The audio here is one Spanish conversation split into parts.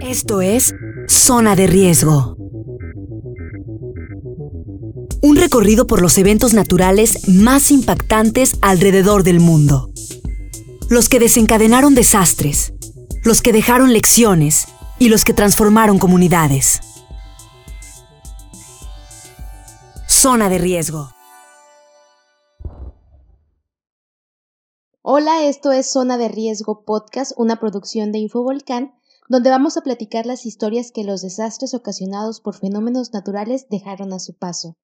Esto es Zona de Riesgo. Un recorrido por los eventos naturales más impactantes alrededor del mundo. Los que desencadenaron desastres, los que dejaron lecciones y los que transformaron comunidades. Zona de Riesgo. Hola, esto es Zona de Riesgo Podcast, una producción de Infovolcán, donde vamos a platicar las historias que los desastres ocasionados por fenómenos naturales dejaron a su paso.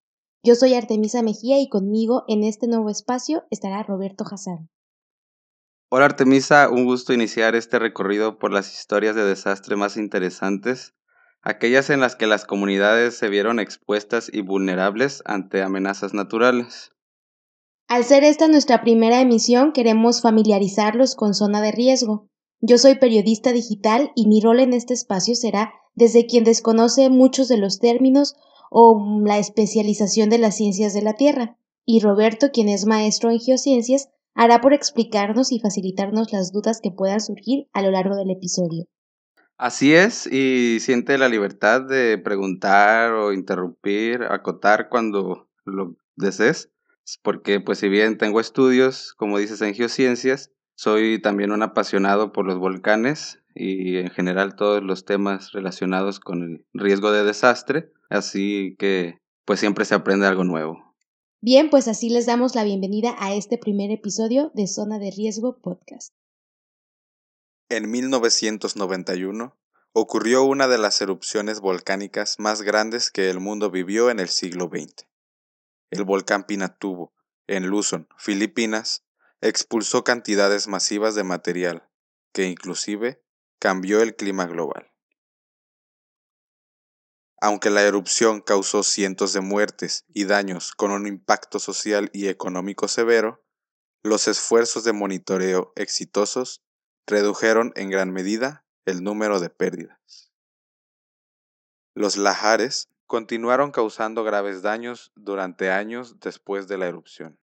Yo soy Artemisa Mejía y conmigo en este nuevo espacio estará Roberto Hassan. Hola Artemisa, un gusto iniciar este recorrido por las historias de desastre más interesantes, aquellas en las que las comunidades se vieron expuestas y vulnerables ante amenazas naturales. Al ser esta nuestra primera emisión, queremos familiarizarlos con zona de riesgo. Yo soy periodista digital y mi rol en este espacio será desde quien desconoce muchos de los términos o la especialización de las ciencias de la Tierra, y Roberto, quien es maestro en geociencias, hará por explicarnos y facilitarnos las dudas que puedan surgir a lo largo del episodio. Así es, y siente la libertad de preguntar o interrumpir, acotar cuando lo desees porque pues si bien tengo estudios, como dices, en geociencias, soy también un apasionado por los volcanes y en general todos los temas relacionados con el riesgo de desastre, así que pues siempre se aprende algo nuevo. Bien, pues así les damos la bienvenida a este primer episodio de Zona de Riesgo Podcast. En 1991 ocurrió una de las erupciones volcánicas más grandes que el mundo vivió en el siglo XX el volcán Pinatubo, en Luzon, Filipinas, expulsó cantidades masivas de material, que inclusive cambió el clima global. Aunque la erupción causó cientos de muertes y daños con un impacto social y económico severo, los esfuerzos de monitoreo exitosos redujeron en gran medida el número de pérdidas. Los lahares continuaron causando graves daños durante años después de la erupción.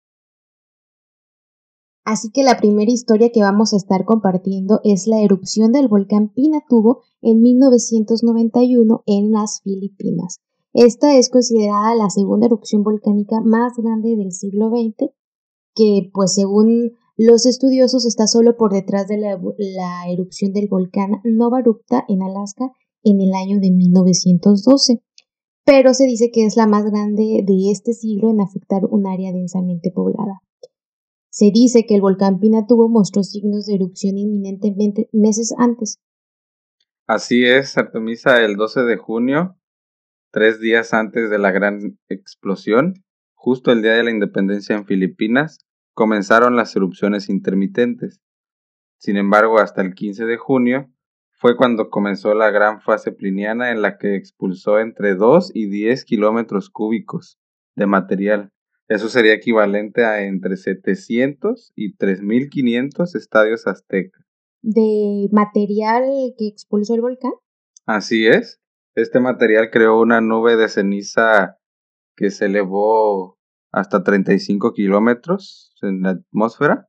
Así que la primera historia que vamos a estar compartiendo es la erupción del volcán Pinatubo en 1991 en las Filipinas. Esta es considerada la segunda erupción volcánica más grande del siglo XX, que pues según los estudiosos está solo por detrás de la, erupción del volcán Novarupta en Alaska en el año de 1912 pero se dice que es la más grande de este siglo en afectar un área densamente poblada. Se dice que el volcán Pinatubo mostró signos de erupción inminentemente meses antes. Así es, Artemisa, el 12 de junio, tres días antes de la gran explosión, justo el día de la independencia en Filipinas, comenzaron las erupciones intermitentes. Sin embargo, hasta el 15 de junio, fue cuando comenzó la gran fase pliniana en la que expulsó entre 2 y 10 kilómetros cúbicos de material. Eso sería equivalente a entre 700 y 3.500 estadios aztecas. ¿De material que expulsó el volcán? Así es. Este material creó una nube de ceniza que se elevó hasta 35 kilómetros en la atmósfera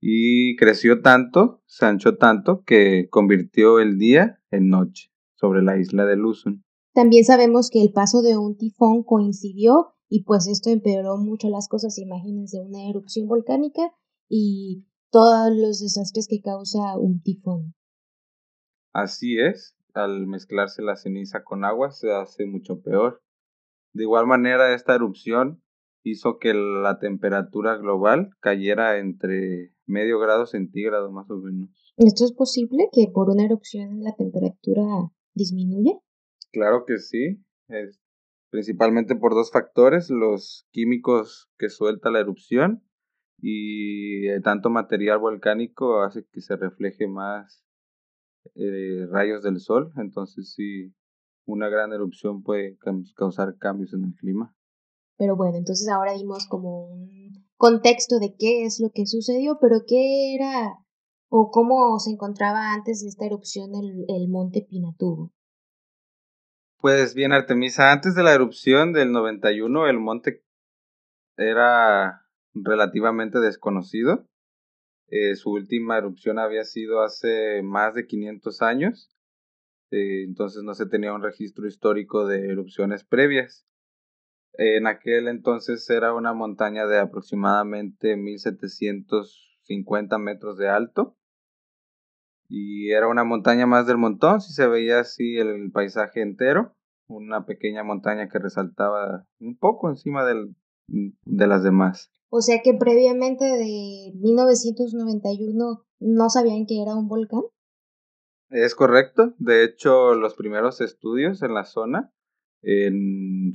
y creció tanto, se anchó tanto, que convirtió el día en noche sobre la isla de Luzon. También sabemos que el paso de un tifón coincidió y pues esto empeoró mucho las cosas. Imagínense una erupción volcánica y todos los desastres que causa un tifón. Así es, al mezclarse la ceniza con agua se hace mucho peor. De igual manera, esta erupción hizo que la temperatura global cayera entre medio grado centígrado más o menos. ¿Esto es posible que por una erupción la temperatura disminuya? Claro que sí, es principalmente por dos factores, los químicos que suelta la erupción y eh, tanto material volcánico hace que se refleje más eh, rayos del sol, entonces sí, una gran erupción puede causar cambios en el clima. Pero bueno, entonces ahora dimos como un contexto de qué es lo que sucedió, pero qué era o cómo se encontraba antes de esta erupción el, el monte Pinatubo. Pues bien, Artemisa, antes de la erupción del 91, el monte era relativamente desconocido. Eh, su última erupción había sido hace más de 500 años, eh, entonces no se tenía un registro histórico de erupciones previas. En aquel entonces era una montaña de aproximadamente 1750 metros de alto y era una montaña más del montón, si se veía así el paisaje entero, una pequeña montaña que resaltaba un poco encima del, de las demás. O sea que previamente de 1991 no sabían que era un volcán. Es correcto. De hecho, los primeros estudios en la zona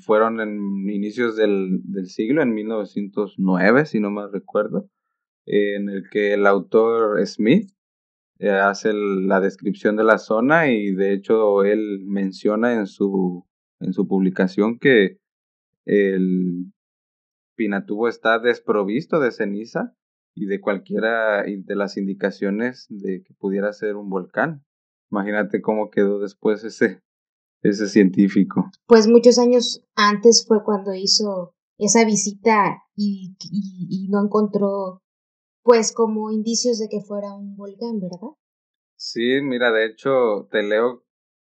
fueron en inicios del, siglo, en 1909, si no me recuerdo, en el que el autor Smith eh, hace la descripción de la zona y de hecho él menciona en su, en su publicación que el Pinatubo está desprovisto de ceniza y de cualquiera de las indicaciones de que pudiera ser un volcán. Imagínate cómo quedó después ese, ese científico. Pues muchos años antes fue cuando hizo esa visita y, y, no encontró pues como indicios de que fuera un volcán, ¿verdad? Sí, mira, de hecho, te leo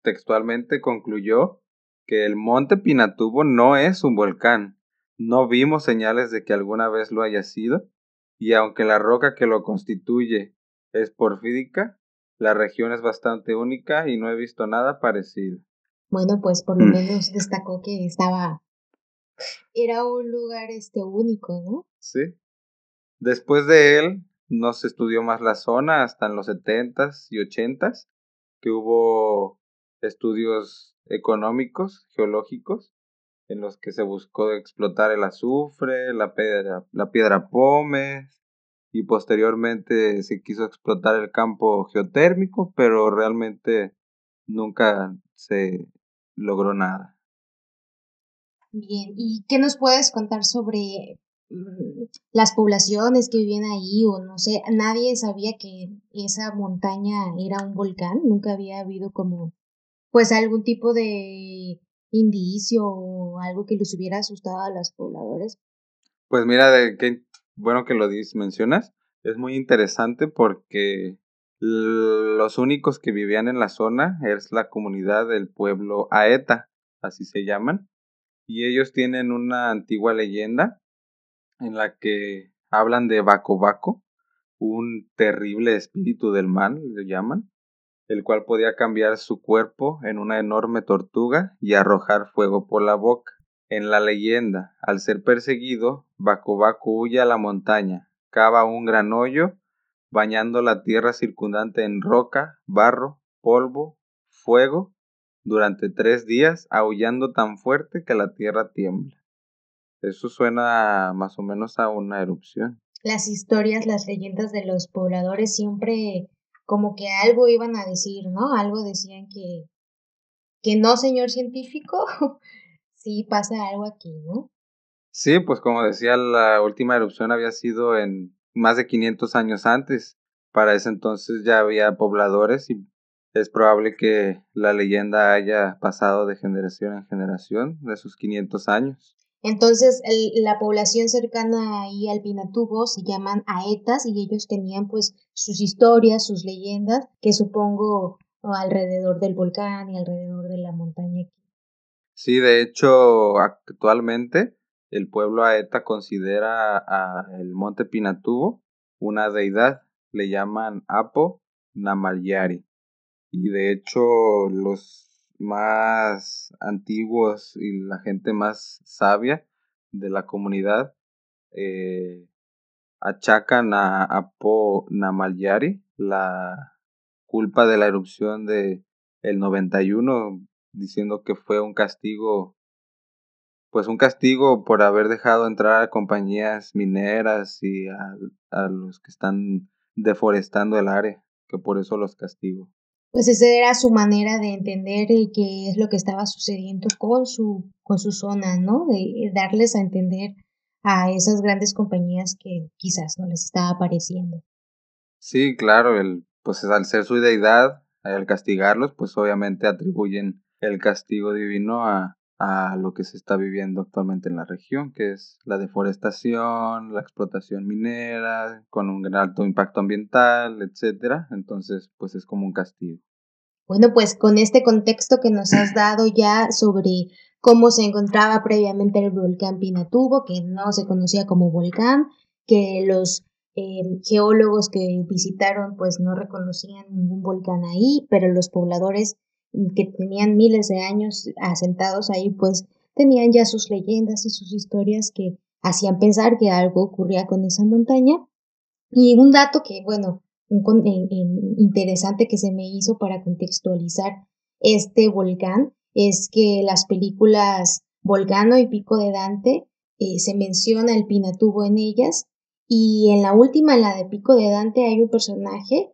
textualmente, concluyó que el monte Pinatubo no es un volcán, no vimos señales de que alguna vez lo haya sido, y aunque la roca que lo constituye es porfídica, la región es bastante única y no he visto nada parecido. Bueno, pues por lo mm. menos destacó que estaba era un lugar este único, ¿no? Sí. Después de él no se estudió más la zona hasta en los setentas y ochentas, que hubo estudios económicos, geológicos, en los que se buscó explotar el azufre, la piedra, la piedra pómez y posteriormente se quiso explotar el campo geotérmico, pero realmente nunca se logró nada. Bien, ¿y qué nos puedes contar sobre mm, las poblaciones que vivían ahí o no sé, nadie sabía que esa montaña era un volcán, nunca había habido como pues algún tipo de indicio o algo que les hubiera asustado a los pobladores? Pues mira, de qué bueno que lo mencionas. Es muy interesante porque los únicos que vivían en la zona es la comunidad del pueblo Aeta, así se llaman. Y ellos tienen una antigua leyenda en la que hablan de Baco Baco, un terrible espíritu del mal, le llaman, el cual podía cambiar su cuerpo en una enorme tortuga y arrojar fuego por la boca. En la leyenda, al ser perseguido, Baco huye a la montaña, cava un gran hoyo, bañando la tierra circundante en roca, barro, polvo, fuego, durante tres días, aullando tan fuerte que la tierra tiembla. Eso suena más o menos a una erupción. Las historias, las leyendas de los pobladores siempre como que algo iban a decir, ¿no? Algo decían que, que no, señor científico, sí pasa algo aquí, ¿no? Sí, pues como decía, la última erupción había sido en más de 500 años antes. Para ese entonces ya había pobladores y es probable que la leyenda haya pasado de generación en generación de esos 500 años. Entonces, la población cercana ahí al Pinatubo se llaman aetas y ellos tenían pues sus historias, sus leyendas, que supongo alrededor del volcán y alrededor de la montaña. Sí, de hecho, actualmente el pueblo aeta considera a el monte Pinatubo una deidad, le llaman Apo Namalyari. Y de hecho, los más antiguos y la gente más sabia de la comunidad eh, achacan a Apo Namalyari la culpa de la erupción de el 91 diciendo que fue un castigo pues un castigo por haber dejado entrar a compañías mineras y a, a los que están deforestando el área que por eso los castigo pues esa era su manera de entender qué es lo que estaba sucediendo con su, con su zona, ¿no? De darles a entender a esas grandes compañías que quizás no les estaba pareciendo. Sí, claro, el, pues al ser su deidad, al castigarlos, pues obviamente atribuyen el castigo divino a, a lo que se está viviendo actualmente en la región, que es la deforestación, la explotación minera, con un alto impacto ambiental, etcétera. Entonces, pues es como un castigo. Bueno, pues con este contexto que nos has dado ya sobre cómo se encontraba previamente el volcán Pinatubo, que no se conocía como volcán, que los eh, geólogos que visitaron pues no reconocían ningún volcán ahí, pero los pobladores que tenían miles de años asentados ahí, pues tenían ya sus leyendas y sus historias que hacían pensar que algo ocurría con esa montaña. Y un dato que, bueno, un, interesante que se me hizo para contextualizar este volcán es que las películas Volcano y Pico de Dante eh, se menciona el Pinatubo en ellas y en la última, en la de Pico de Dante, hay un personaje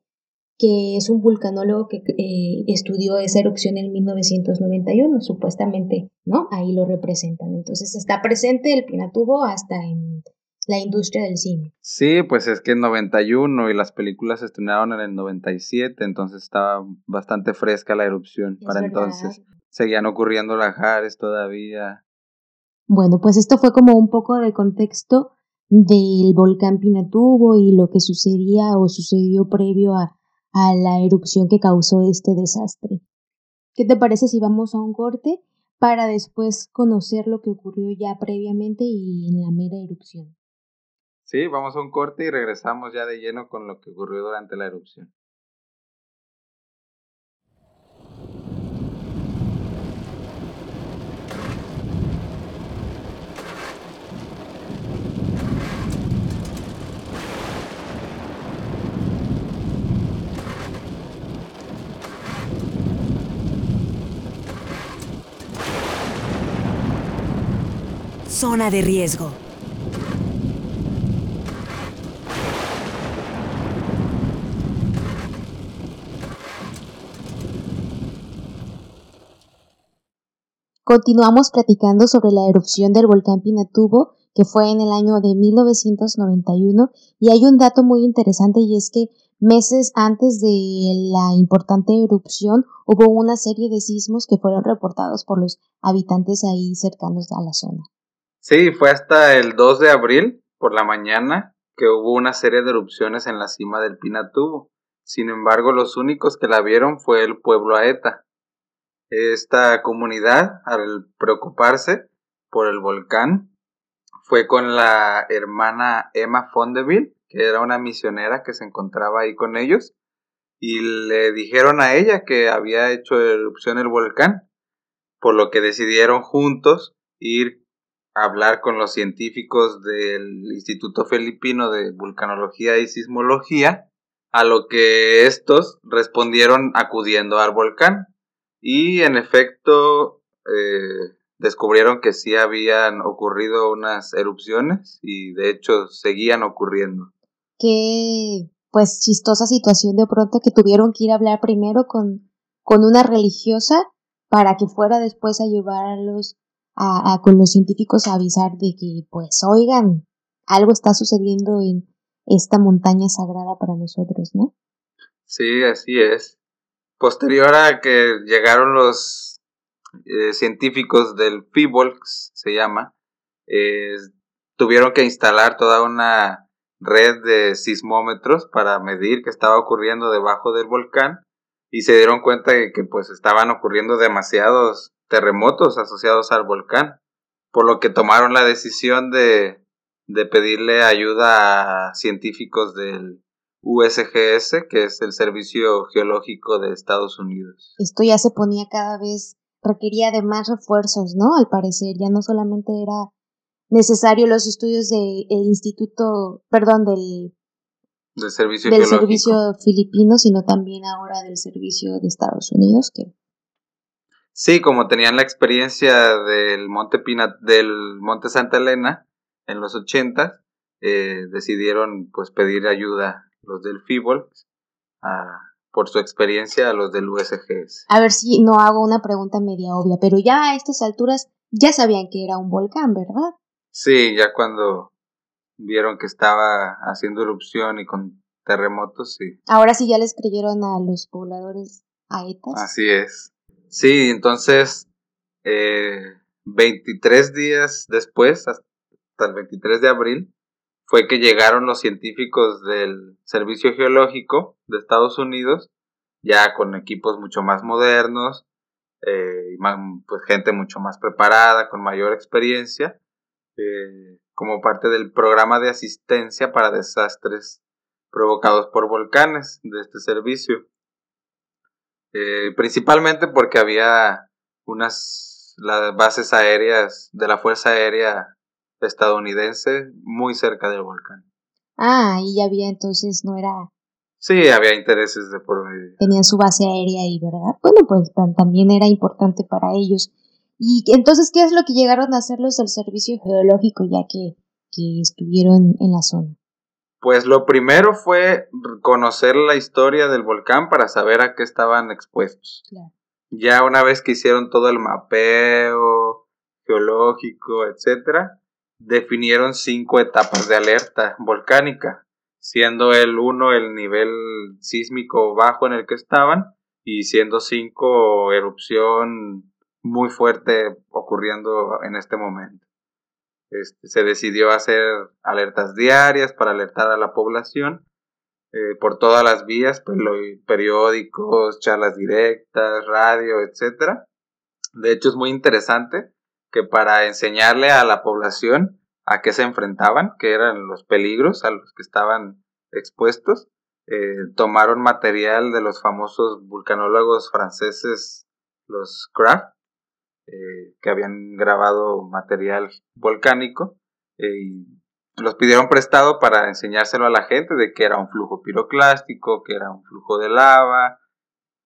que es un vulcanólogo que eh, estudió esa erupción en 1991, supuestamente, ¿no? Ahí lo representan. Entonces está presente el Pinatubo hasta en la industria del cine. Sí, pues es que en 91 y las películas se estrenaron en el 97, entonces estaba bastante fresca la erupción para entonces. Seguían ocurriendo lajares todavía. Bueno, pues esto fue como un poco de contexto del volcán Pinatubo y lo que sucedía o sucedió previo a a la erupción que causó este desastre. ¿Qué te parece si vamos a un corte para después conocer lo que ocurrió ya previamente y en la mera erupción? Sí, vamos a un corte y regresamos ya de lleno con lo que ocurrió durante la erupción. Zona de riesgo. Continuamos platicando sobre la erupción del volcán Pinatubo, que fue en el año de 1991, y hay un dato muy interesante y es que meses antes de la importante erupción hubo una serie de sismos que fueron reportados por los habitantes ahí cercanos a la zona. Sí, fue hasta el 2 de abril por la mañana que hubo una serie de erupciones en la cima del Pinatubo. Sin embargo, los únicos que la vieron fue el pueblo Aeta. Esta comunidad, al preocuparse por el volcán, fue con la hermana Emma Fondeville, que era una misionera que se encontraba ahí con ellos, y le dijeron a ella que había hecho erupción el volcán, por lo que decidieron juntos ir hablar con los científicos del Instituto Filipino de Vulcanología y Sismología, a lo que estos respondieron acudiendo al volcán. Y en efecto, eh, descubrieron que sí habían ocurrido unas erupciones y de hecho seguían ocurriendo. Qué pues chistosa situación de pronto que tuvieron que ir a hablar primero con, con una religiosa para que fuera después a llevarlos a, con los científicos a avisar de que, pues, oigan, algo está sucediendo en esta montaña sagrada para nosotros, ¿no? Sí, así es. Posterior a que llegaron los eh, científicos del FIBOLX, se llama, eh, tuvieron que instalar toda una red de sismómetros para medir qué estaba ocurriendo debajo del volcán y se dieron cuenta de que pues estaban ocurriendo demasiados terremotos asociados al volcán, por lo que tomaron la decisión de, de pedirle ayuda a científicos del USGS, que es el Servicio Geológico de Estados Unidos. Esto ya se ponía cada vez, requería de más refuerzos, ¿no? Al parecer, ya no solamente era necesario los estudios del instituto, perdón, del, del servicio, del servicio filipino, sino también ahora del servicio de Estados Unidos, que Sí, como tenían la experiencia del Monte Pina, del Monte Santa Elena en los 80, eh, decidieron pues pedir ayuda los del FIBOL por su experiencia a los del USGS. A ver si no hago una pregunta media obvia, pero ya a estas alturas ya sabían que era un volcán, ¿verdad? Sí, ya cuando vieron que estaba haciendo erupción y con terremotos, sí. Ahora sí ya les creyeron a los pobladores aetas. Así es. Sí, entonces, eh, 23 días después, hasta el 23 de abril, fue que llegaron los científicos del Servicio Geológico de Estados Unidos, ya con equipos mucho más modernos, eh, pues gente mucho más preparada, con mayor experiencia, eh, como parte del programa de asistencia para desastres provocados por volcanes de este servicio. Eh, principalmente porque había unas las bases aéreas de la Fuerza Aérea estadounidense muy cerca del volcán. Ah, y había entonces, no era... Sí, había intereses de por medio. Tenían su base aérea ahí, ¿verdad? Bueno, pues también era importante para ellos. Y entonces, ¿qué es lo que llegaron a hacer los del servicio geológico ya que, que estuvieron en la zona? Pues lo primero fue conocer la historia del volcán para saber a qué estaban expuestos. Ya una vez que hicieron todo el mapeo geológico, etcétera, definieron cinco etapas de alerta volcánica, siendo el uno el nivel sísmico bajo en el que estaban y siendo cinco erupción muy fuerte ocurriendo en este momento. Este, se decidió hacer alertas diarias para alertar a la población eh, por todas las vías, periódicos, charlas directas, radio, etc. De hecho, es muy interesante que para enseñarle a la población a qué se enfrentaban, qué eran los peligros a los que estaban expuestos, eh, tomaron material de los famosos vulcanólogos franceses, los Kraft, eh, que habían grabado material volcánico eh, y los pidieron prestado para enseñárselo a la gente de que era un flujo piroclástico, que era un flujo de lava,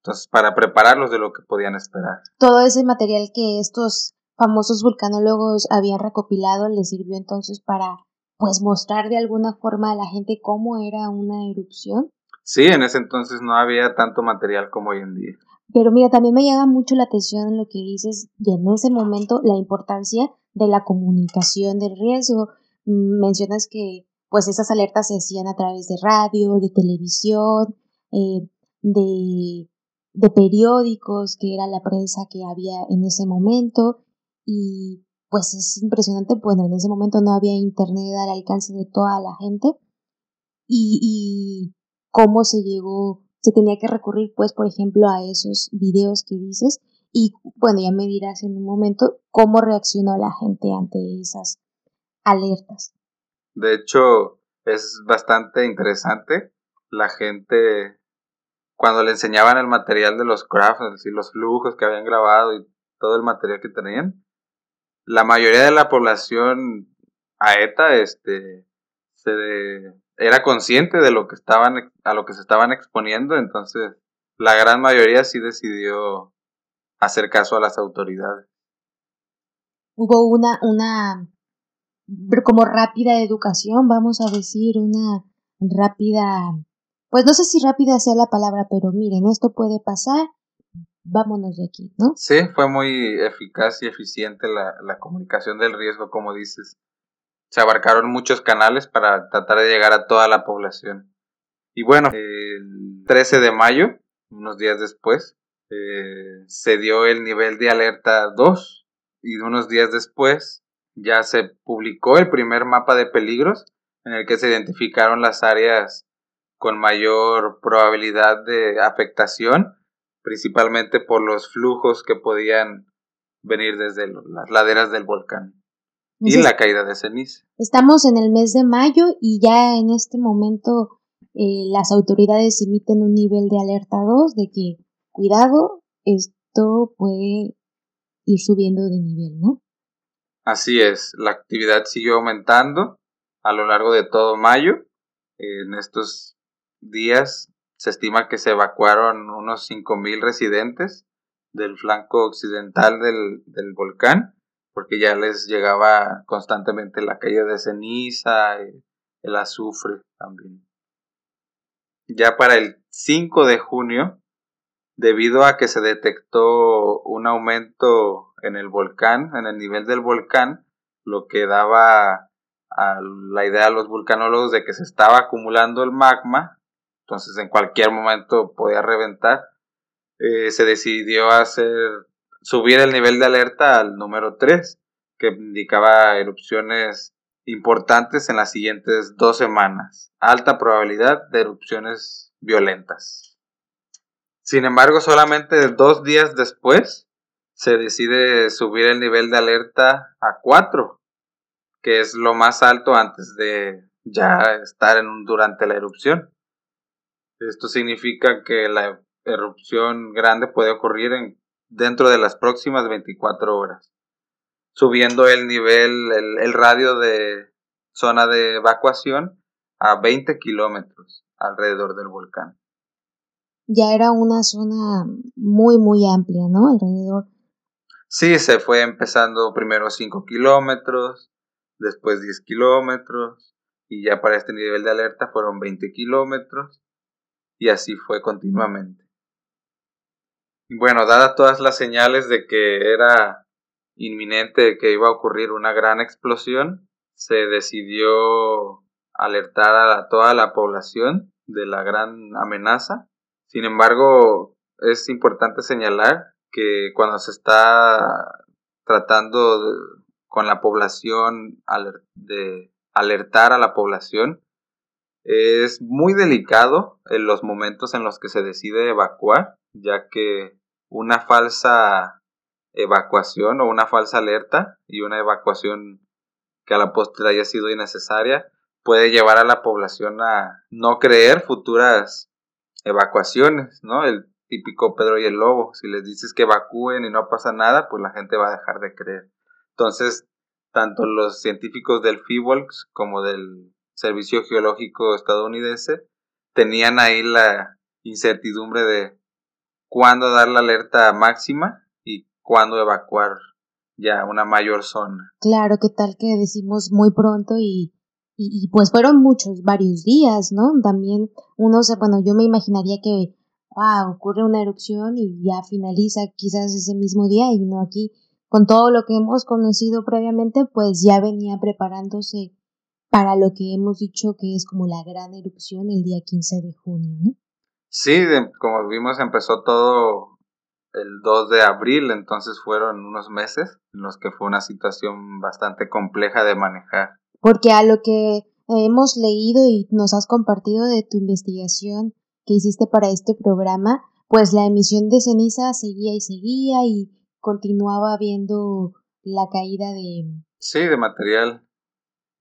entonces para prepararlos de lo que podían esperar. Todo ese material que estos famosos vulcanólogos habían recopilado les sirvió entonces para pues mostrar de alguna forma a la gente cómo era una erupción. Sí, en ese entonces no había tanto material como hoy en día. Pero mira, también me llama mucho la atención lo que dices y en ese momento la importancia de la comunicación del riesgo. Mm, mencionas que pues esas alertas se hacían a través de radio, de televisión, eh, de, de periódicos, que era la prensa que había en ese momento. Y pues es impresionante, bueno, en ese momento no había internet al alcance de toda la gente. Y, y cómo se llegó se tenía que recurrir, pues, por ejemplo, a esos videos que dices y, bueno, ya me dirás en un momento cómo reaccionó la gente ante esas alertas. De hecho, es bastante interesante. La gente, cuando le enseñaban el material de los crafts, y los flujos que habían grabado y todo el material que tenían, la mayoría de la población aeta este, se, era consciente de lo que estaban a lo que se estaban exponiendo, entonces la gran mayoría sí decidió hacer caso a las autoridades. Hubo una una como rápida educación, vamos a decir, una rápida pues no sé si rápida sea la palabra, pero miren, esto puede pasar, vámonos de aquí, ¿no? Sí, fue muy eficaz y eficiente la, la comunicación del riesgo, como dices se abarcaron muchos canales para tratar de llegar a toda la población. Y bueno, el 13 de mayo, unos días después, eh, se dio el nivel de alerta 2 y unos días después ya se publicó el primer mapa de peligros en el que se identificaron las áreas con mayor probabilidad de afectación, principalmente por los flujos que podían venir desde las laderas del volcán y la caída de ceniza. Estamos en el mes de mayo y ya en este momento eh, las autoridades emiten un nivel de alerta 2 de que, cuidado, esto puede ir subiendo de nivel, ¿no? Así es, la actividad siguió aumentando a lo largo de todo mayo. En estos días se estima que se evacuaron unos 5.000 residentes del flanco occidental del, del volcán porque ya les llegaba constantemente la caída de ceniza, y el azufre también. Ya para el 5 de junio, debido a que se detectó un aumento en el volcán, en el nivel del volcán, lo que daba a la idea a los vulcanólogos de que se estaba acumulando el magma, entonces en cualquier momento podía reventar, eh, se decidió hacer subir el nivel de alerta al número 3, que indicaba erupciones importantes en las siguientes dos semanas. Alta probabilidad de erupciones violentas. Sin embargo, solamente dos días después se decide subir el nivel de alerta a 4, que es lo más alto antes de ya estar en durante la erupción. Esto significa que la erupción grande puede ocurrir en, dentro de las próximas 24 horas, subiendo el nivel, el, el radio de zona de evacuación a 20 kilómetros alrededor del volcán. Ya era una zona muy, muy amplia, ¿no? Alrededor. Sí, se fue empezando primero 5 kilómetros, después 10 kilómetros, y ya para este nivel de alerta fueron 20 kilómetros, y así fue continuamente. Bueno, dadas todas las señales de que era inminente que iba a ocurrir una gran explosión, se decidió alertar a toda la población de la gran amenaza. Sin embargo, es importante señalar que cuando se está tratando con la población de alertar a la población, es muy delicado en los momentos en los que se decide evacuar, ya que una falsa evacuación o una falsa alerta y una evacuación que a la postre haya sido innecesaria puede llevar a la población a no creer futuras evacuaciones, ¿no? El típico Pedro y el Lobo, si les dices que evacúen y no pasa nada, pues la gente va a dejar de creer. Entonces, tanto los científicos del FIWOLKS como del Servicio Geológico estadounidense tenían ahí la incertidumbre de cuándo dar la alerta máxima y cuándo evacuar ya una mayor zona. Claro, ¿qué tal que decimos muy pronto y, y, pues fueron muchos, varios días, ¿no? También uno se, bueno, yo me imaginaría que ah, ocurre una erupción y ya finaliza quizás ese mismo día y no aquí con todo lo que hemos conocido previamente, pues ya venía preparándose para lo que hemos dicho que es como la gran erupción el día 15 de junio, ¿no? Sí, como vimos empezó todo el 2 de abril, entonces fueron unos meses en los que fue una situación bastante compleja de manejar. Porque a lo que hemos leído y nos has compartido de tu investigación que hiciste para este programa, pues la emisión de ceniza seguía y seguía y continuaba viendo la caída de... Sí, de material.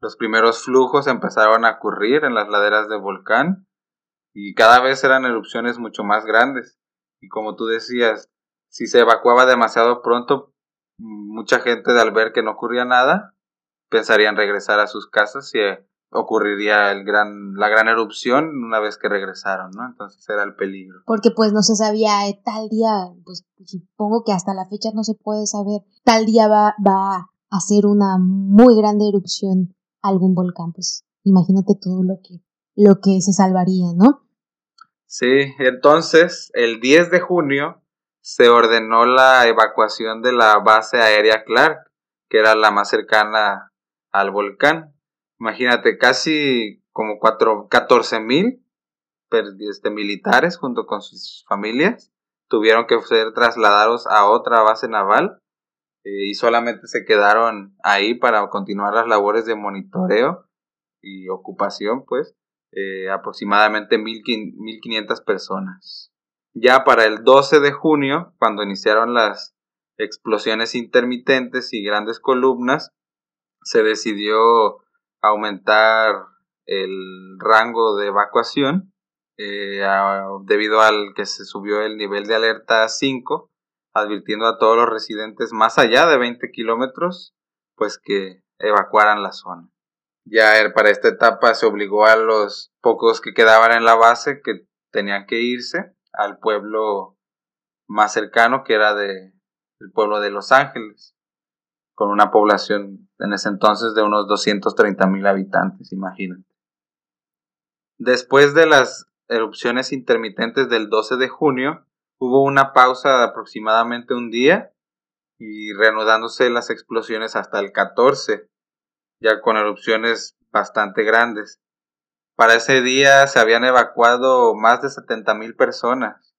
Los primeros flujos empezaron a ocurrir en las laderas del volcán y cada vez eran erupciones mucho más grandes. Y como tú decías, si se evacuaba demasiado pronto, mucha gente al ver que no ocurría nada, pensarían regresar a sus casas y eh, ocurriría el gran, la gran erupción una vez que regresaron, ¿no? Entonces era el peligro. Porque pues no se sabía eh, tal día, pues supongo que hasta la fecha no se puede saber, tal día va, va a ser una muy grande erupción algún volcán, pues imagínate todo lo que, lo que se salvaría, ¿no? Sí, entonces el 10 de junio se ordenó la evacuación de la base aérea Clark, que era la más cercana al volcán. Imagínate, casi como 14 mil este, militares junto con sus familias tuvieron que ser trasladados a otra base naval eh, y solamente se quedaron ahí para continuar las labores de monitoreo y ocupación, pues, eh, aproximadamente 1.500 personas. Ya para el 12 de junio, cuando iniciaron las explosiones intermitentes y grandes columnas, se decidió aumentar el rango de evacuación eh, debido al que se subió el nivel de alerta 5 advirtiendo a todos los residentes más allá de 20 kilómetros, pues que evacuaran la zona. Ya para esta etapa se obligó a los pocos que quedaban en la base que tenían que irse al pueblo más cercano que era de el pueblo de Los Ángeles, con una población en ese entonces de unos 230 mil habitantes, imagínate. Después de las erupciones intermitentes del 12 de junio, Hubo una pausa de aproximadamente un día y reanudándose las explosiones hasta el 14, ya con erupciones bastante grandes. Para ese día se habían evacuado más de 70 mil personas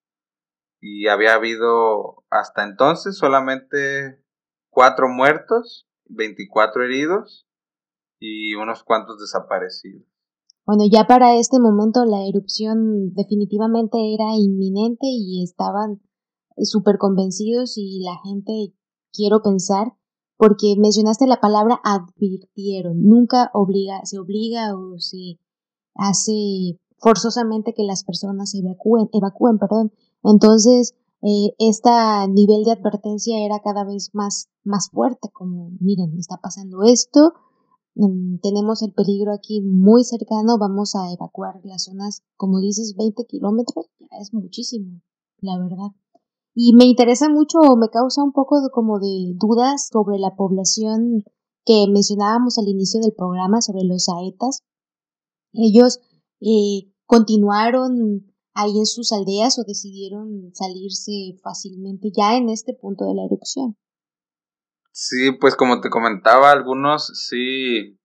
y había habido hasta entonces solamente cuatro muertos, 24 heridos y unos cuantos desaparecidos. Bueno, ya para este momento la erupción definitivamente era inminente y estaban súper convencidos y la gente, quiero pensar, porque mencionaste la palabra advirtieron, nunca obliga, se obliga o se hace forzosamente que las personas se evacúen, evacúen, perdón. Entonces, eh, este nivel de advertencia era cada vez más, más fuerte, como, miren, está pasando esto, tenemos el peligro aquí muy cercano, vamos a evacuar las zonas, como dices, 20 kilómetros, es muchísimo, la verdad. Y me interesa mucho, me causa un poco de, como de dudas sobre la población que mencionábamos al inicio del programa, sobre los saetas. Ellos eh, continuaron ahí en sus aldeas o decidieron salirse fácilmente ya en este punto de la erupción. Sí, pues como te comentaba, algunos sí,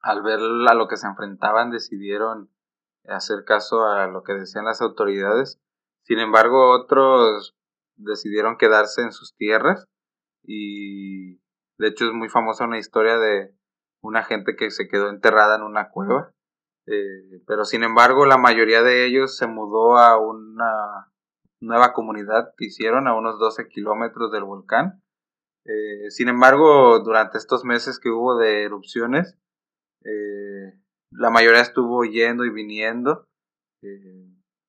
al ver a lo que se enfrentaban, decidieron hacer caso a lo que decían las autoridades. Sin embargo, otros decidieron quedarse en sus tierras y de hecho es muy famosa una historia de una gente que se quedó enterrada en una cueva eh, pero sin embargo, la mayoría de ellos se mudó a una nueva comunidad que hicieron a unos 12 kilómetros del volcán. Eh, sin embargo, durante estos meses que hubo de erupciones, eh, la mayoría estuvo yendo y viniendo.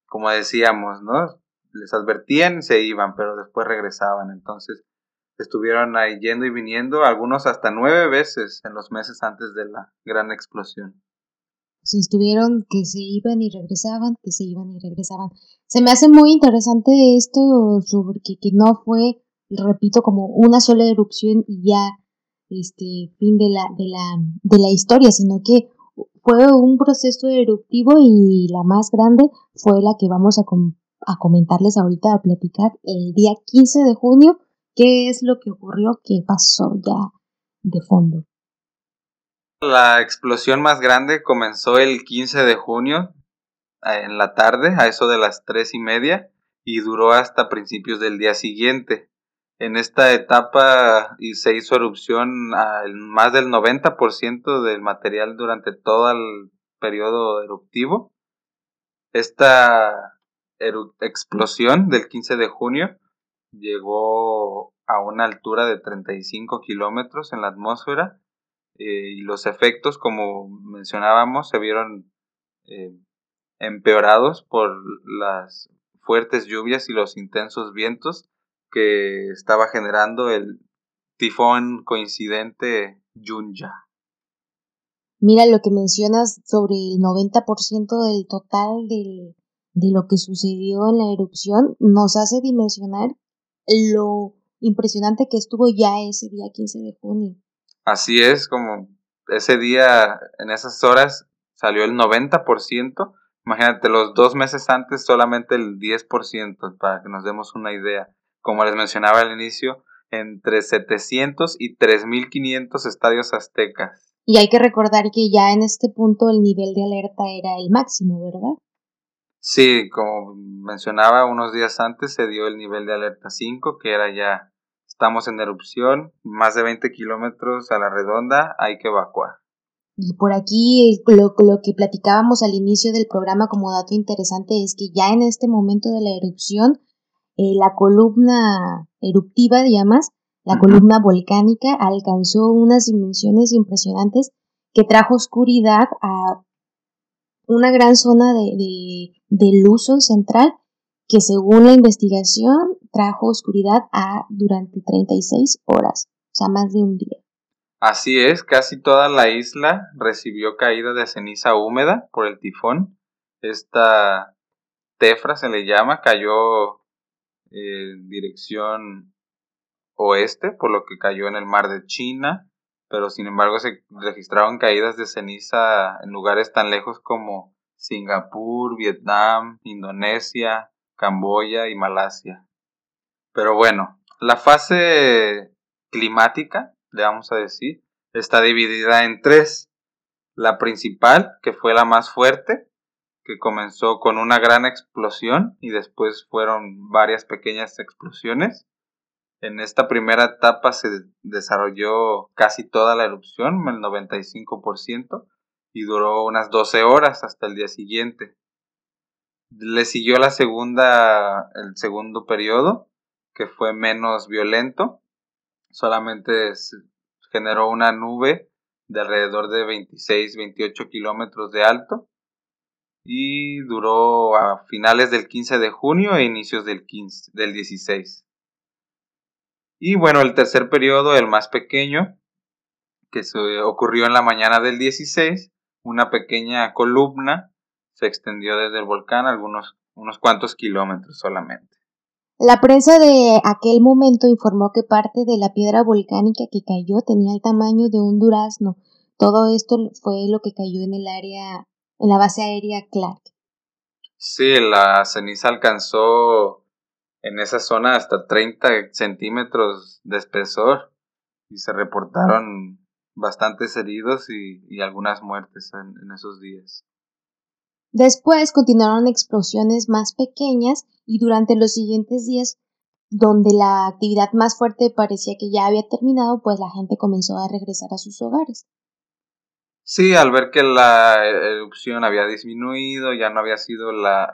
como decíamos, ¿no? Les advertían se iban, pero después regresaban. Entonces, estuvieron ahí yendo y viniendo, algunos hasta nueve veces en los meses antes de la gran explosión se estuvieron que se iban y regresaban, que se iban y regresaban. Se me hace muy interesante esto sobre que, no fue, repito, como una sola erupción y ya este fin de la, de la, de la historia, sino que fue un proceso eruptivo y la más grande fue la que vamos a, a comentarles ahorita, a platicar el día 15 de junio, qué es lo que ocurrió, qué pasó ya de fondo. La explosión más grande comenzó el 15 de junio eh, en la tarde, a eso de las tres y media, y duró hasta principios del día siguiente. En esta etapa se hizo erupción a más del 90% del material durante todo el periodo eruptivo. Esta explosión del 15 de junio llegó a una altura de 35 kilómetros en la atmósfera eh, y los efectos, como mencionábamos, se vieron eh, empeorados por las fuertes lluvias y los intensos vientos que estaba generando el tifón coincidente Yunya. Mira lo que mencionas sobre el 90% del total de, de lo que sucedió en la erupción nos hace dimensionar lo impresionante que estuvo ya ese día 15 de junio. Así es, como ese día, en esas horas, salió el 90%. Imagínate, los dos meses antes solamente el 10%, para que nos demos una idea. Como les mencionaba al inicio, entre 700 y 3.500 estadios aztecas. Y hay que recordar que ya en este punto el nivel de alerta era el máximo, ¿verdad? Sí, como mencionaba, unos días antes se dio el nivel de alerta 5, que era ya Estamos en erupción, más de 20 kilómetros a la redonda, hay que evacuar. Y por aquí lo, lo, que platicábamos al inicio del programa como dato interesante es que ya en este momento de la erupción, eh, la columna eruptiva, llamas, la columna volcánica alcanzó unas dimensiones impresionantes que trajo oscuridad a una gran zona de, de, de Luzon central que según la investigación trajo oscuridad a durante 36 horas, o sea, más de un día. Así es, casi toda la isla recibió caída de ceniza húmeda por el tifón. Esta tefra se le llama, cayó en dirección oeste, por lo que cayó en el mar de China, pero sin embargo se registraron caídas de ceniza en lugares tan lejos como Singapur, Vietnam, Indonesia, Camboya y Malasia. Pero bueno, la fase climática, le vamos a decir, está dividida en tres. La principal, que fue la más fuerte, que comenzó con una gran explosión y después fueron varias pequeñas explosiones. En esta primera etapa se desarrolló casi toda la erupción, el 95%, y duró unas 12 horas hasta el día siguiente. Le siguió la segunda, el segundo periodo, que fue menos violento. Solamente generó una nube de alrededor de 26-28 kilómetros de alto y duró a finales del 15 de junio e inicios del, 15, del 16. Y bueno, el tercer periodo, el más pequeño, que se ocurrió en la mañana del 16, una pequeña columna se extendió desde el volcán algunos unos cuantos kilómetros solamente. La prensa de aquel momento informó que parte de la piedra volcánica que cayó tenía el tamaño de un durazno. Todo esto fue lo que cayó en el área en la base aérea Clark. Sí, la ceniza alcanzó en esa zona hasta 30 centímetros de espesor y se reportaron bastantes heridos y, algunas muertes en, esos días. Después continuaron explosiones más pequeñas y durante los siguientes días, donde la actividad más fuerte parecía que ya había terminado, pues la gente comenzó a regresar a sus hogares. Sí, al ver que la erupción había disminuido, ya no había sido la,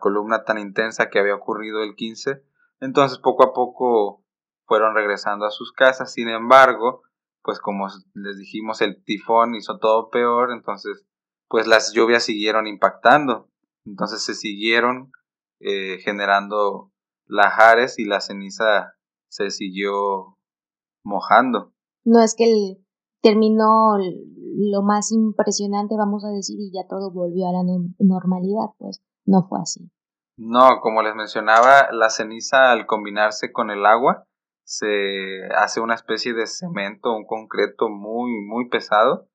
columna tan intensa que había ocurrido el 15, entonces poco a poco fueron regresando a sus casas. Sin embargo, pues como les dijimos, el tifón hizo todo peor, entonces pues las lluvias siguieron impactando, entonces se siguieron eh, generando lajares y la ceniza se siguió mojando. No es que el terminó lo más impresionante, vamos a decir, y ya todo volvió a la normalidad, pues no fue así. No, como les mencionaba, la ceniza al combinarse con el agua se hace una especie de cemento, un concreto muy, muy pesado,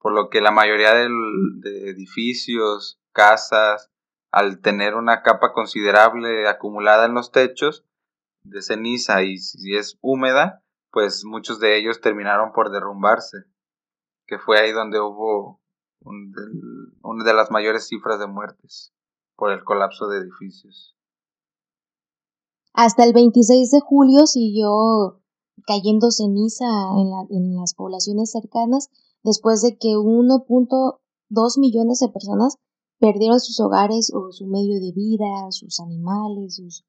por lo que la mayoría de edificios, casas, al tener una capa considerable acumulada en los techos de ceniza y si es húmeda, pues muchos de ellos terminaron por derrumbarse, que fue ahí donde hubo una de las mayores cifras de muertes por el colapso de edificios. Hasta el 26 de julio siguió cayendo ceniza en, en las poblaciones cercanas después de que 1.2 millones de personas perdieron sus hogares o su medio de vida, sus animales, sus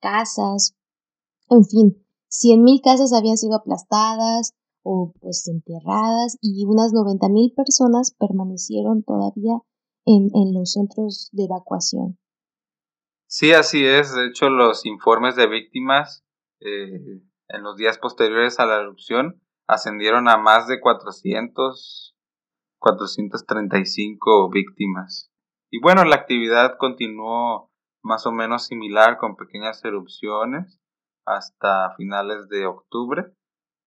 casas, en fin, Cien mil casas habían sido aplastadas o pues enterradas y unas noventa mil personas permanecieron todavía en, en los centros de evacuación. Sí, así es. De hecho, los informes de víctimas eh, en los días posteriores a la erupción ascendieron a más de 400, 435 víctimas. Y bueno, la actividad continuó más o menos similar con pequeñas erupciones hasta finales de octubre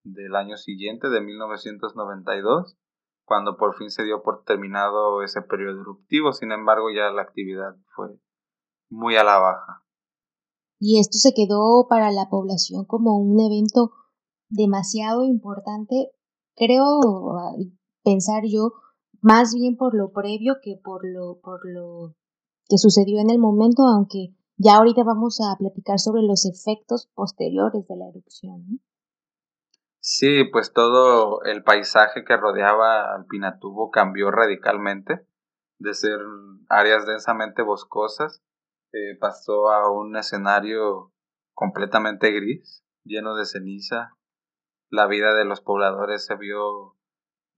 del año siguiente, de 1992, cuando por fin se dio por terminado ese periodo eruptivo. Sin embargo, ya la actividad fue muy a la baja. Y esto se quedó para la población como un evento demasiado importante, creo pensar yo, más bien por lo previo que por lo, por lo que sucedió en el momento, aunque ya ahorita vamos a platicar sobre los efectos posteriores de la erupción. Sí, pues todo el paisaje que rodeaba al Pinatubo cambió radicalmente, de ser áreas densamente boscosas, eh, pasó a un escenario completamente gris, lleno de ceniza. La vida de los pobladores se vio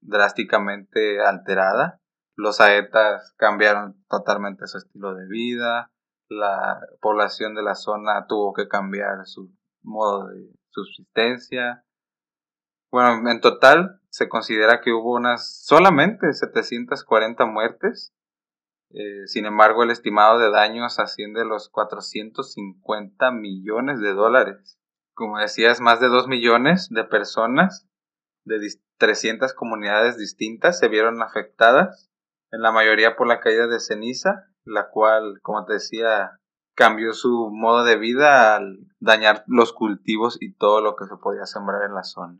drásticamente alterada. Los aetas cambiaron totalmente su estilo de vida, la población de la zona tuvo que cambiar su modo de subsistencia. Bueno, en total se considera que hubo unas solamente 740 muertes. Eh, sin embargo, el estimado de daños asciende a los 450 millones de dólares. Como decías, más de 2 millones de personas de 300 comunidades distintas se vieron afectadas, en la mayoría por la caída de ceniza la cual, como te decía, cambió su modo de vida al dañar los cultivos y todo lo que se podía sembrar en la zona.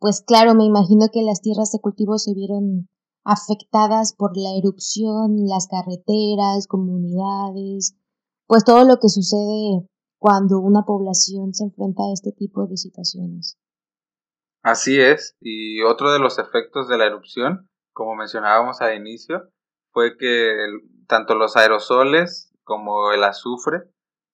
Pues claro, me imagino que las tierras de cultivo se vieron afectadas por la erupción, las carreteras, comunidades, pues todo lo que sucede cuando una población se enfrenta a este tipo de situaciones. Así es, y otro de los efectos de la erupción, como mencionábamos al inicio, fue que tanto los aerosoles como el azufre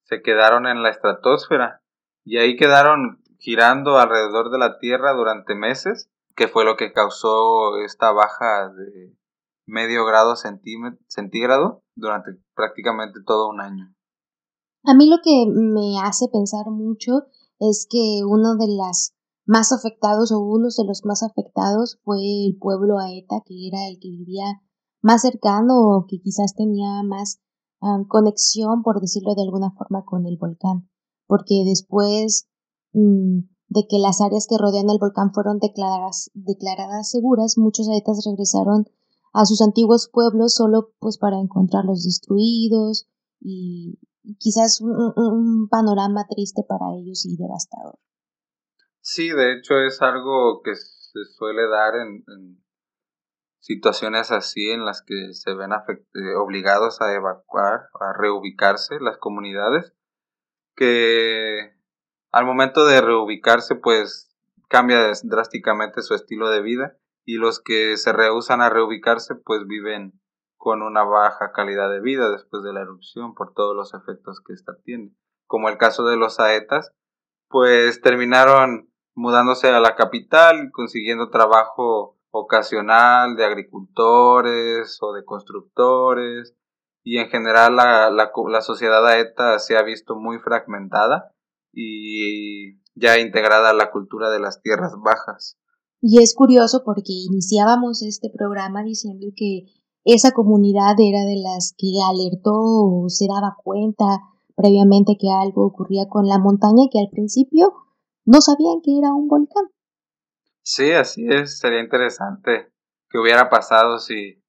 se quedaron en la estratosfera y ahí quedaron girando alrededor de la Tierra durante meses, que fue lo que causó esta baja de medio grado centígrado durante prácticamente todo un año. A mí lo que me hace pensar mucho es que uno de las más afectados o uno de los más afectados fue el pueblo Aeta, que era el que vivía más cercano o que quizás tenía más conexión, por decirlo de alguna forma, con el volcán. Porque después mm, de que las áreas que rodean el volcán fueron declaradas, declaradas seguras, muchos aetas regresaron a sus antiguos pueblos solo pues para encontrarlos destruidos y quizás un, panorama triste para ellos y devastador. Sí, de hecho es algo que se suele dar en, situaciones así en las que se ven eh, obligados a evacuar, a reubicarse las comunidades, que al momento de reubicarse pues cambia drásticamente su estilo de vida y los que se rehusan a reubicarse pues viven con una baja calidad de vida después de la erupción por todos los efectos que esta tiene. Como el caso de los aetas, pues terminaron mudándose a la capital consiguiendo trabajo ocasional de agricultores o de constructores y en general la, la, la sociedad aeta se ha visto muy fragmentada y ya integrada a la cultura de las tierras bajas. Y es curioso porque iniciábamos este programa diciendo que esa comunidad era de las que alertó o se daba cuenta previamente que algo ocurría con la montaña que al principio no sabían que era un volcán. Sí, así es, sería interesante que hubiera pasado si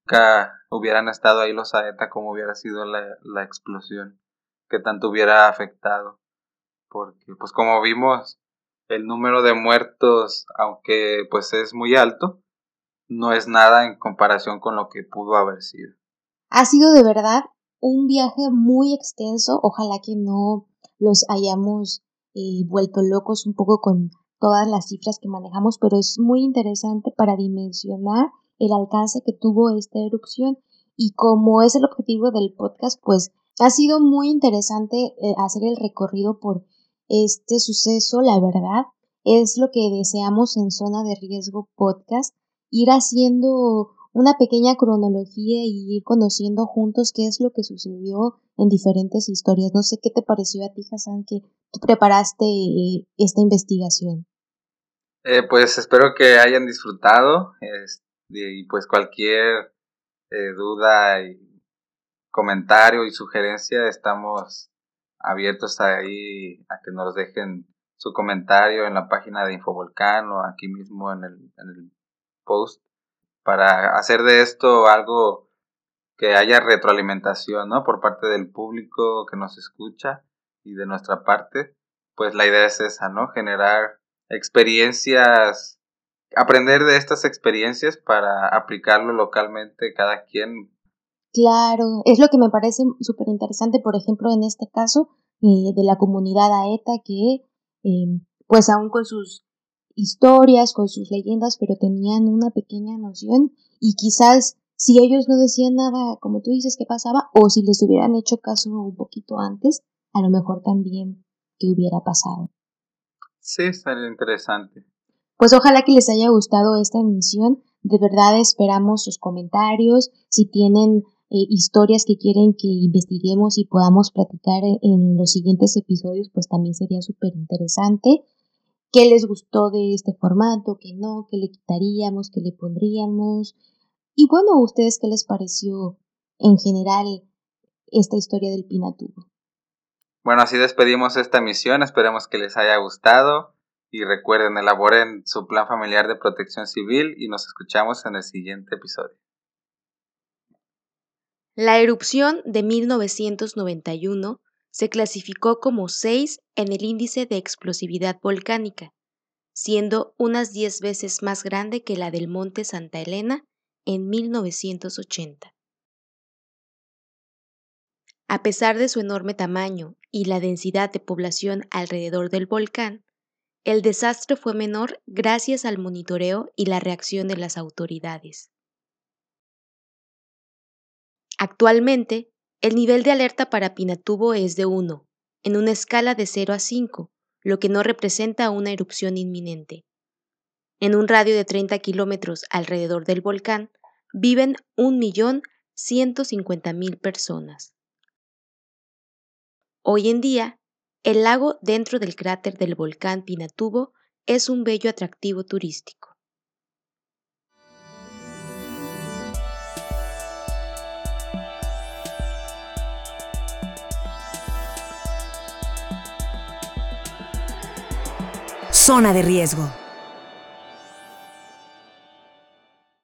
hubieran estado ahí los Aeta, como hubiera sido la, la explosión, que tanto hubiera afectado. Porque, pues como vimos, el número de muertos, aunque pues es muy alto, no es nada en comparación con lo que pudo haber sido. Ha sido de verdad un viaje muy extenso, ojalá que no los hayamos eh, vuelto locos un poco con todas las cifras que manejamos, pero es muy interesante para dimensionar el alcance que tuvo esta erupción y como es el objetivo del podcast, pues ha sido muy interesante eh, hacer el recorrido por este suceso, la verdad, es lo que deseamos en Zona de Riesgo Podcast, ir haciendo una pequeña cronología y ir conociendo juntos qué es lo que sucedió en diferentes historias. No sé qué te pareció a ti, Hassan, que tú preparaste eh, esta investigación. Eh, pues espero que hayan disfrutado y pues cualquier eh, duda y comentario y sugerencia estamos abiertos ahí a que nos dejen su comentario en la página de Infovolcán o aquí mismo en el, en el post para hacer de esto algo que haya retroalimentación, ¿no? Por parte del público que nos escucha y de nuestra parte, pues la idea es esa, ¿no? Generar experiencias, aprender de estas experiencias para aplicarlo localmente cada quien Claro, es lo que me parece súper interesante, por ejemplo, en este caso, eh, de la comunidad AETA, que eh, pues aún con sus historias, con sus leyendas, pero tenían una pequeña noción y quizás si ellos no decían nada, como tú dices, que pasaba, o si les hubieran hecho caso un poquito antes, a lo mejor también que hubiera pasado. Sí, interesante. Pues ojalá que les haya gustado esta emisión. De verdad esperamos sus comentarios. Si tienen eh, historias que quieren que investiguemos y podamos platicar en los siguientes episodios, pues también sería súper interesante. ¿Qué les gustó de este formato? ¿Qué no? ¿Qué le quitaríamos? ¿Qué le pondríamos? Y bueno, ¿a ustedes qué les pareció en general esta historia del Pinatubo? Bueno, así despedimos esta emisión. Esperemos que les haya gustado. Y recuerden, elaboren su plan familiar de protección civil y nos escuchamos en el siguiente episodio. La erupción de 1991 se clasificó como 6 en el índice de explosividad volcánica, siendo unas 10 veces más grande que la del Monte Santa Elena en 1980. A pesar de su enorme tamaño y la densidad de población alrededor del volcán, el desastre fue menor gracias al monitoreo y la reacción de las autoridades. Actualmente, el nivel de alerta para Pinatubo es de 1, en una escala de 0 a 5, lo que no representa una erupción inminente. En un radio de 30 kilómetros alrededor del volcán viven 1.150.000 personas. Hoy en día, el lago dentro del cráter del volcán Pinatubo es un bello atractivo turístico. Zona de riesgo.